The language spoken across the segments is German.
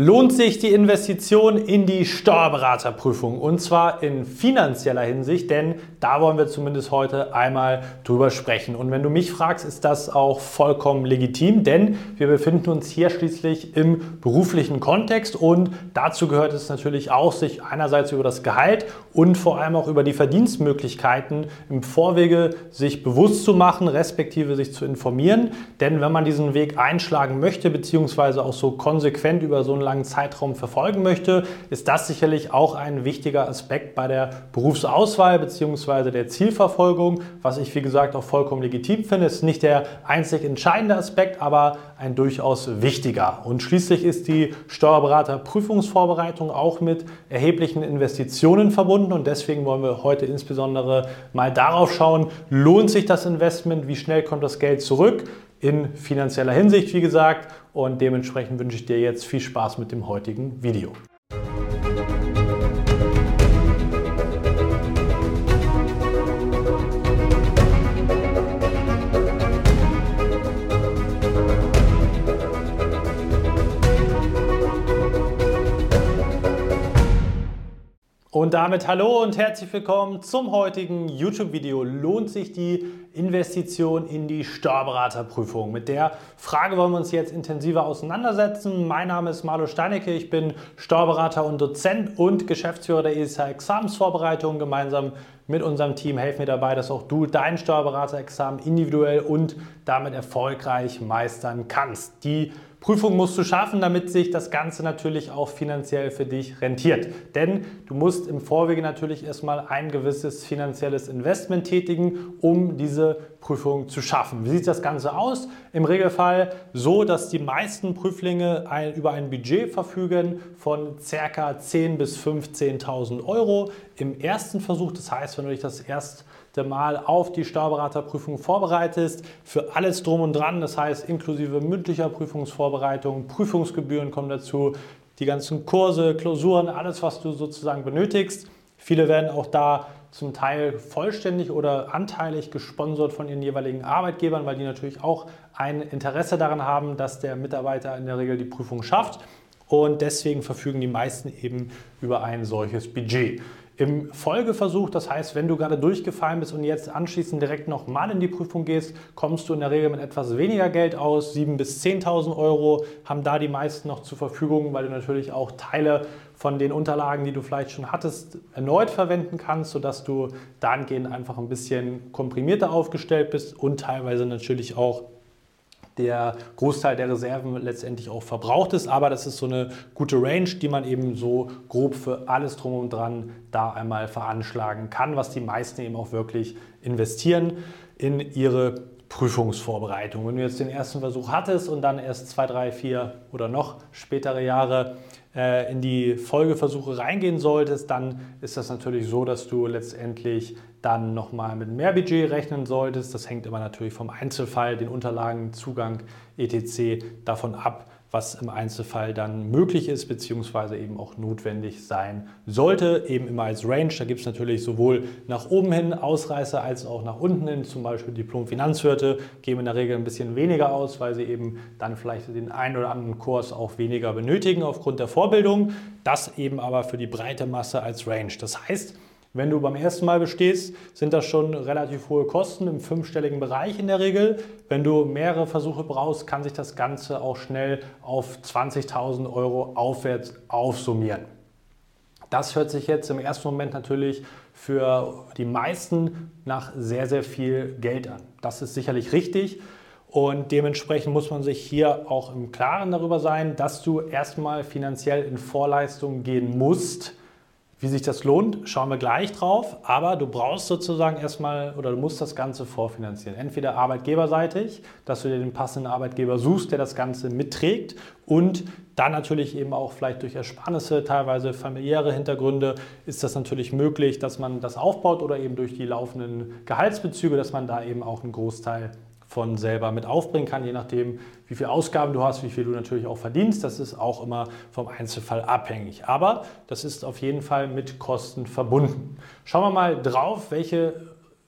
lohnt sich die Investition in die Steuerberaterprüfung und zwar in finanzieller Hinsicht, denn da wollen wir zumindest heute einmal drüber sprechen. Und wenn du mich fragst, ist das auch vollkommen legitim, denn wir befinden uns hier schließlich im beruflichen Kontext und dazu gehört es natürlich auch, sich einerseits über das Gehalt und vor allem auch über die Verdienstmöglichkeiten im Vorwege sich bewusst zu machen, respektive sich zu informieren. Denn wenn man diesen Weg einschlagen möchte, beziehungsweise auch so konsequent über so einen langen Zeitraum verfolgen möchte, ist das sicherlich auch ein wichtiger Aspekt bei der Berufsauswahl bzw. der Zielverfolgung, was ich wie gesagt auch vollkommen legitim finde. Es ist nicht der einzig entscheidende Aspekt, aber ein durchaus wichtiger. Und schließlich ist die Steuerberaterprüfungsvorbereitung auch mit erheblichen Investitionen verbunden und deswegen wollen wir heute insbesondere mal darauf schauen, lohnt sich das Investment, wie schnell kommt das Geld zurück? In finanzieller Hinsicht, wie gesagt. Und dementsprechend wünsche ich dir jetzt viel Spaß mit dem heutigen Video. Und damit hallo und herzlich willkommen zum heutigen YouTube-Video. Lohnt sich die Investition in die Steuerberaterprüfung? Mit der Frage wollen wir uns jetzt intensiver auseinandersetzen. Mein Name ist Marlo Steinecke, ich bin Steuerberater und Dozent und Geschäftsführer der ESA Examensvorbereitung. Gemeinsam mit unserem Team helfen wir dabei, dass auch du dein Steuerberaterexamen individuell und damit erfolgreich meistern kannst. Die Prüfung musst du schaffen, damit sich das Ganze natürlich auch finanziell für dich rentiert. Denn du musst im Vorwege natürlich erstmal ein gewisses finanzielles Investment tätigen, um diese Prüfung zu schaffen. Wie sieht das Ganze aus? Im Regelfall so, dass die meisten Prüflinge ein, über ein Budget verfügen von ca. 10.000 bis 15.000 Euro im ersten Versuch. Das heißt, wenn du dich das erst Mal auf die Steuerberaterprüfung vorbereitest, für alles drum und dran, das heißt inklusive mündlicher Prüfungsvorbereitung, Prüfungsgebühren kommen dazu, die ganzen Kurse, Klausuren, alles, was du sozusagen benötigst. Viele werden auch da zum Teil vollständig oder anteilig gesponsert von ihren jeweiligen Arbeitgebern, weil die natürlich auch ein Interesse daran haben, dass der Mitarbeiter in der Regel die Prüfung schafft. Und deswegen verfügen die meisten eben über ein solches Budget. Im Folgeversuch, das heißt, wenn du gerade durchgefallen bist und jetzt anschließend direkt nochmal in die Prüfung gehst, kommst du in der Regel mit etwas weniger Geld aus. 7.000 bis 10.000 Euro haben da die meisten noch zur Verfügung, weil du natürlich auch Teile von den Unterlagen, die du vielleicht schon hattest, erneut verwenden kannst, sodass du dahingehend einfach ein bisschen komprimierter aufgestellt bist und teilweise natürlich auch der Großteil der Reserven letztendlich auch verbraucht ist. Aber das ist so eine gute Range, die man eben so grob für alles drum und dran da einmal veranschlagen kann, was die meisten eben auch wirklich investieren in ihre Prüfungsvorbereitung. Wenn du jetzt den ersten Versuch hattest und dann erst zwei, drei, vier oder noch spätere Jahre äh, in die Folgeversuche reingehen solltest, dann ist das natürlich so, dass du letztendlich dann nochmal mit mehr Budget rechnen solltest. Das hängt immer natürlich vom Einzelfall, den Unterlagen, Zugang, etc. davon ab, was im Einzelfall dann möglich ist, beziehungsweise eben auch notwendig sein sollte. Eben immer als Range. Da gibt es natürlich sowohl nach oben hin Ausreißer als auch nach unten hin. Zum Beispiel Diplom-Finanzwirte geben in der Regel ein bisschen weniger aus, weil sie eben dann vielleicht den einen oder anderen Kurs auch weniger benötigen aufgrund der Vorbildung. Das eben aber für die breite Masse als Range. Das heißt, wenn du beim ersten Mal bestehst, sind das schon relativ hohe Kosten im fünfstelligen Bereich in der Regel. Wenn du mehrere Versuche brauchst, kann sich das Ganze auch schnell auf 20.000 Euro aufwärts aufsummieren. Das hört sich jetzt im ersten Moment natürlich für die meisten nach sehr, sehr viel Geld an. Das ist sicherlich richtig. Und dementsprechend muss man sich hier auch im Klaren darüber sein, dass du erstmal finanziell in Vorleistung gehen musst, wie sich das lohnt, schauen wir gleich drauf. Aber du brauchst sozusagen erstmal oder du musst das Ganze vorfinanzieren. Entweder arbeitgeberseitig, dass du dir den passenden Arbeitgeber suchst, der das Ganze mitträgt. Und dann natürlich eben auch vielleicht durch Ersparnisse, teilweise familiäre Hintergründe, ist das natürlich möglich, dass man das aufbaut oder eben durch die laufenden Gehaltsbezüge, dass man da eben auch einen Großteil von selber mit aufbringen kann, je nachdem, wie viele Ausgaben du hast, wie viel du natürlich auch verdienst. Das ist auch immer vom Einzelfall abhängig. Aber das ist auf jeden Fall mit Kosten verbunden. Schauen wir mal drauf, welche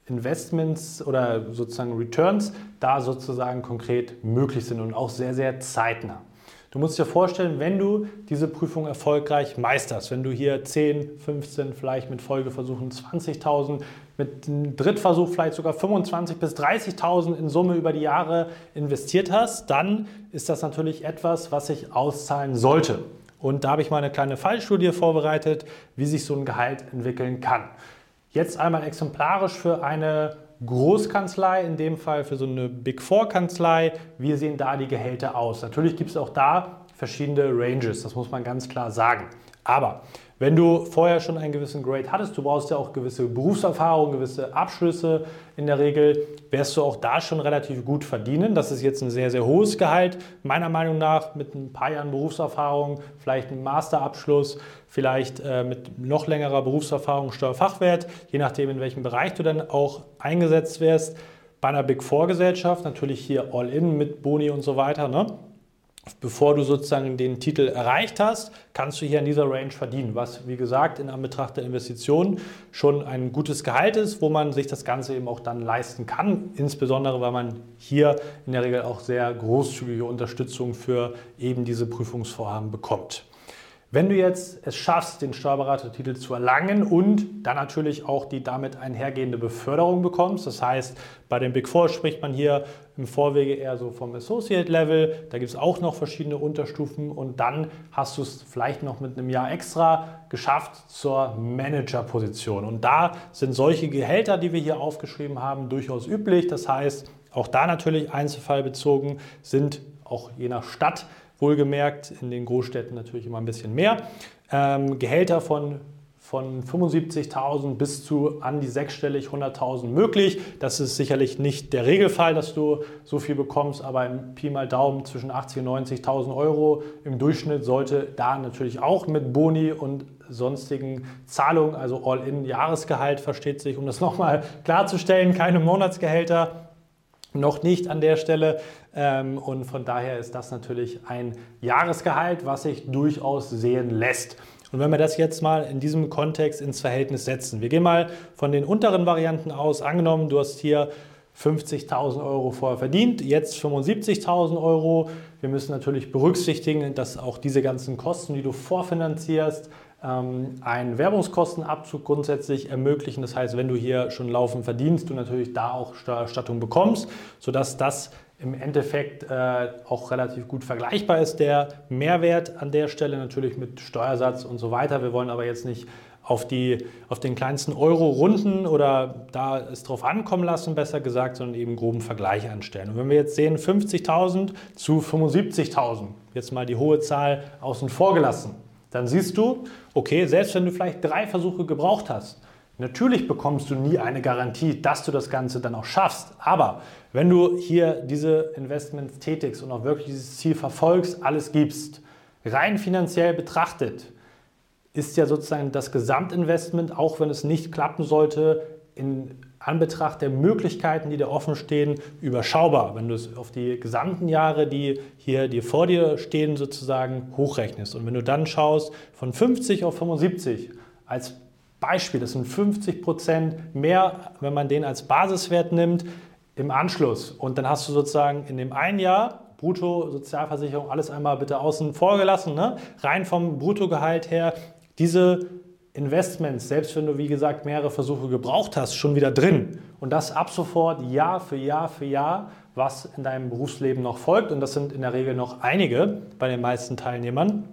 Investments oder sozusagen Returns da sozusagen konkret möglich sind und auch sehr, sehr zeitnah. Du musst dir vorstellen, wenn du diese Prüfung erfolgreich meisterst, wenn du hier 10, 15, vielleicht mit Folgeversuchen 20.000, mit einem Drittversuch vielleicht sogar 25.000 bis 30.000 in Summe über die Jahre investiert hast, dann ist das natürlich etwas, was sich auszahlen sollte. Und da habe ich mal eine kleine Fallstudie vorbereitet, wie sich so ein Gehalt entwickeln kann. Jetzt einmal exemplarisch für eine Großkanzlei, in dem Fall für so eine Big Four Kanzlei. Wie sehen da die Gehälter aus? Natürlich gibt es auch da verschiedene Ranges, das muss man ganz klar sagen. Aber wenn du vorher schon einen gewissen Grade hattest, du brauchst ja auch gewisse Berufserfahrung, gewisse Abschlüsse in der Regel, wirst du auch da schon relativ gut verdienen. Das ist jetzt ein sehr, sehr hohes Gehalt. Meiner Meinung nach mit ein paar Jahren Berufserfahrung, vielleicht ein Masterabschluss, vielleicht äh, mit noch längerer Berufserfahrung Steuerfachwert, je nachdem, in welchem Bereich du dann auch eingesetzt wirst. Bei einer Big Four Gesellschaft natürlich hier All-In mit Boni und so weiter. Ne? Bevor du sozusagen den Titel erreicht hast, kannst du hier in dieser Range verdienen, was wie gesagt in Anbetracht der Investitionen schon ein gutes Gehalt ist, wo man sich das Ganze eben auch dann leisten kann, insbesondere weil man hier in der Regel auch sehr großzügige Unterstützung für eben diese Prüfungsvorhaben bekommt. Wenn du jetzt es schaffst, den Steuerberatertitel zu erlangen und dann natürlich auch die damit einhergehende Beförderung bekommst, das heißt, bei den Big Four spricht man hier im Vorwege eher so vom Associate Level, da gibt es auch noch verschiedene Unterstufen und dann hast du es vielleicht noch mit einem Jahr extra geschafft zur Managerposition. Und da sind solche Gehälter, die wir hier aufgeschrieben haben, durchaus üblich. Das heißt, auch da natürlich einzelfallbezogen sind auch je nach Stadt Wohlgemerkt in den Großstädten natürlich immer ein bisschen mehr. Ähm, Gehälter von von 75.000 bis zu an die sechsstellig 100.000 möglich. Das ist sicherlich nicht der Regelfall, dass du so viel bekommst, aber im Pi mal Daumen zwischen 80.000 und 90.000 Euro im Durchschnitt sollte da natürlich auch mit Boni und sonstigen Zahlungen, also All-in Jahresgehalt versteht sich, um das nochmal klarzustellen, keine Monatsgehälter, noch nicht an der Stelle. Ähm, und von daher ist das natürlich ein Jahresgehalt, was sich durchaus sehen lässt. Und wenn wir das jetzt mal in diesem Kontext ins Verhältnis setzen, wir gehen mal von den unteren Varianten aus, angenommen, du hast hier 50.000 Euro vorher verdient, jetzt 75.000 Euro. Wir müssen natürlich berücksichtigen, dass auch diese ganzen Kosten, die du vorfinanzierst, einen Werbungskostenabzug grundsätzlich ermöglichen. Das heißt, wenn du hier schon laufend verdienst, du natürlich da auch Steuererstattung bekommst, sodass das im Endeffekt äh, auch relativ gut vergleichbar ist. Der Mehrwert an der Stelle natürlich mit Steuersatz und so weiter. Wir wollen aber jetzt nicht auf, die, auf den kleinsten Euro runden oder da es drauf ankommen lassen, besser gesagt, sondern eben groben Vergleich anstellen. Und wenn wir jetzt sehen 50.000 zu 75.000, jetzt mal die hohe Zahl außen vor gelassen, dann siehst du, okay, selbst wenn du vielleicht drei Versuche gebraucht hast, natürlich bekommst du nie eine Garantie, dass du das Ganze dann auch schaffst. Aber wenn du hier diese Investments tätigst und auch wirklich dieses Ziel verfolgst, alles gibst, rein finanziell betrachtet, ist ja sozusagen das Gesamtinvestment, auch wenn es nicht klappen sollte, in Anbetracht der Möglichkeiten, die dir offen stehen, überschaubar, wenn du es auf die gesamten Jahre, die hier dir vor dir stehen, sozusagen hochrechnest. Und wenn du dann schaust, von 50 auf 75 als Beispiel, das sind 50 Prozent mehr, wenn man den als Basiswert nimmt, im Anschluss. Und dann hast du sozusagen in dem einen Jahr Brutto, Sozialversicherung, alles einmal bitte außen vor gelassen, ne? rein vom Bruttogehalt her, diese Investments, selbst wenn du wie gesagt mehrere Versuche gebraucht hast, schon wieder drin. Und das ab sofort Jahr für Jahr für Jahr, was in deinem Berufsleben noch folgt. Und das sind in der Regel noch einige bei den meisten Teilnehmern.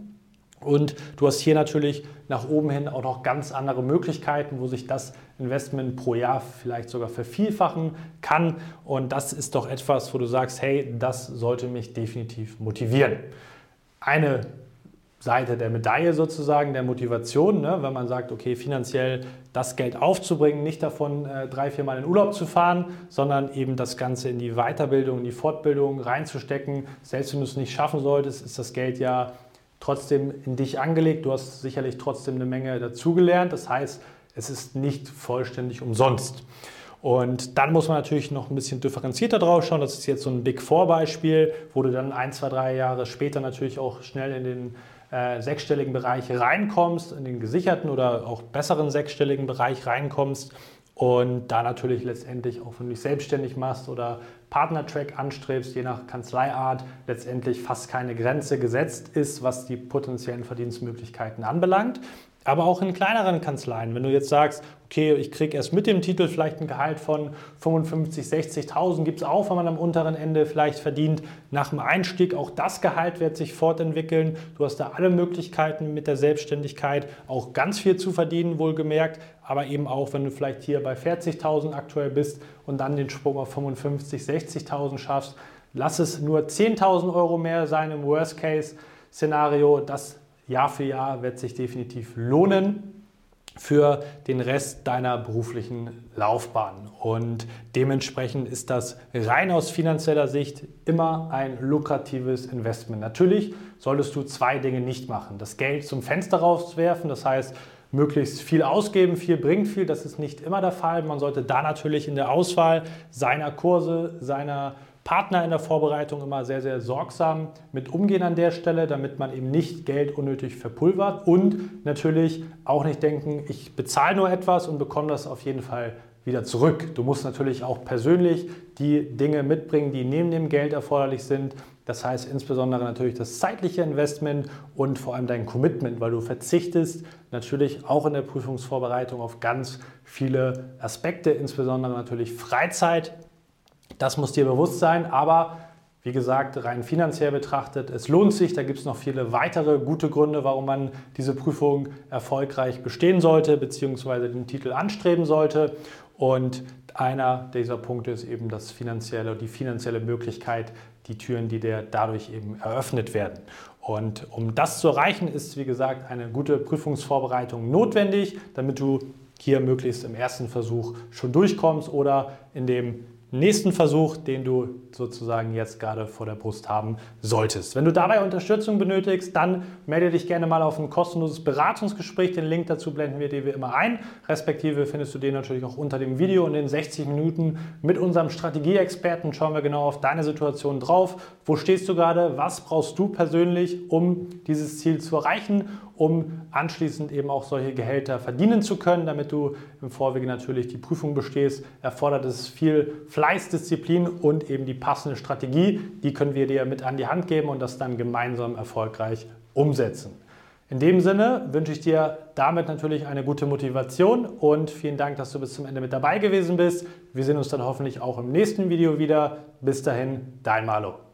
Und du hast hier natürlich nach oben hin auch noch ganz andere Möglichkeiten, wo sich das Investment pro Jahr vielleicht sogar vervielfachen kann. Und das ist doch etwas, wo du sagst, hey, das sollte mich definitiv motivieren. Eine Seite der Medaille sozusagen, der Motivation, ne? wenn man sagt, okay, finanziell das Geld aufzubringen, nicht davon äh, drei, vier Mal in Urlaub zu fahren, sondern eben das Ganze in die Weiterbildung, in die Fortbildung reinzustecken. Selbst wenn du es nicht schaffen solltest, ist das Geld ja trotzdem in dich angelegt. Du hast sicherlich trotzdem eine Menge dazugelernt. Das heißt, es ist nicht vollständig umsonst. Und dann muss man natürlich noch ein bisschen differenzierter drauf schauen. Das ist jetzt so ein Big Four Beispiel, wo du dann ein, zwei, drei Jahre später natürlich auch schnell in den äh, sechsstelligen Bereich reinkommst, in den gesicherten oder auch besseren sechsstelligen Bereich reinkommst und da natürlich letztendlich auch, wenn du dich selbstständig machst oder Partnertrack anstrebst, je nach Kanzleiart letztendlich fast keine Grenze gesetzt ist, was die potenziellen Verdienstmöglichkeiten anbelangt. Aber auch in kleineren Kanzleien, wenn du jetzt sagst, okay, ich kriege erst mit dem Titel vielleicht ein Gehalt von 55, 60.000, gibt es auch, wenn man am unteren Ende vielleicht verdient. Nach dem Einstieg, auch das Gehalt wird sich fortentwickeln. Du hast da alle Möglichkeiten mit der Selbstständigkeit, auch ganz viel zu verdienen, wohlgemerkt. Aber eben auch, wenn du vielleicht hier bei 40.000 aktuell bist und dann den Sprung auf 55, 60.000 schaffst, lass es nur 10.000 Euro mehr sein im Worst-Case-Szenario. Das Jahr für Jahr wird sich definitiv lohnen für den Rest deiner beruflichen Laufbahn. Und dementsprechend ist das rein aus finanzieller Sicht immer ein lukratives Investment. Natürlich solltest du zwei Dinge nicht machen. Das Geld zum Fenster rauswerfen, das heißt, möglichst viel ausgeben, viel bringt viel, das ist nicht immer der Fall. Man sollte da natürlich in der Auswahl seiner Kurse, seiner Partner in der Vorbereitung immer sehr, sehr sorgsam mit umgehen an der Stelle, damit man eben nicht Geld unnötig verpulvert und natürlich auch nicht denken, ich bezahle nur etwas und bekomme das auf jeden Fall wieder zurück. Du musst natürlich auch persönlich die Dinge mitbringen, die neben dem Geld erforderlich sind. Das heißt insbesondere natürlich das zeitliche Investment und vor allem dein Commitment, weil du verzichtest natürlich auch in der Prüfungsvorbereitung auf ganz viele Aspekte, insbesondere natürlich Freizeit, das muss dir bewusst sein, aber wie gesagt, rein finanziell betrachtet, es lohnt sich. Da gibt es noch viele weitere gute Gründe, warum man diese Prüfung erfolgreich bestehen sollte, beziehungsweise den Titel anstreben sollte. Und einer dieser Punkte ist eben das finanzielle, die finanzielle Möglichkeit, die Türen, die dir dadurch eben eröffnet werden. Und um das zu erreichen, ist, wie gesagt, eine gute Prüfungsvorbereitung notwendig, damit du hier möglichst im ersten Versuch schon durchkommst oder in dem nächsten Versuch, den du sozusagen jetzt gerade vor der Brust haben solltest. Wenn du dabei Unterstützung benötigst, dann melde dich gerne mal auf ein kostenloses Beratungsgespräch. Den Link dazu blenden wir dir wie immer ein. Respektive findest du den natürlich auch unter dem Video. In den 60 Minuten mit unserem Strategieexperten schauen wir genau auf deine Situation drauf. Wo stehst du gerade? Was brauchst du persönlich, um dieses Ziel zu erreichen? Um anschließend eben auch solche Gehälter verdienen zu können, damit du im Vorwege natürlich die Prüfung bestehst, erfordert es viel Fleiß, Disziplin und eben die passende Strategie. Die können wir dir mit an die Hand geben und das dann gemeinsam erfolgreich umsetzen. In dem Sinne wünsche ich dir damit natürlich eine gute Motivation und vielen Dank, dass du bis zum Ende mit dabei gewesen bist. Wir sehen uns dann hoffentlich auch im nächsten Video wieder. Bis dahin, dein Malo.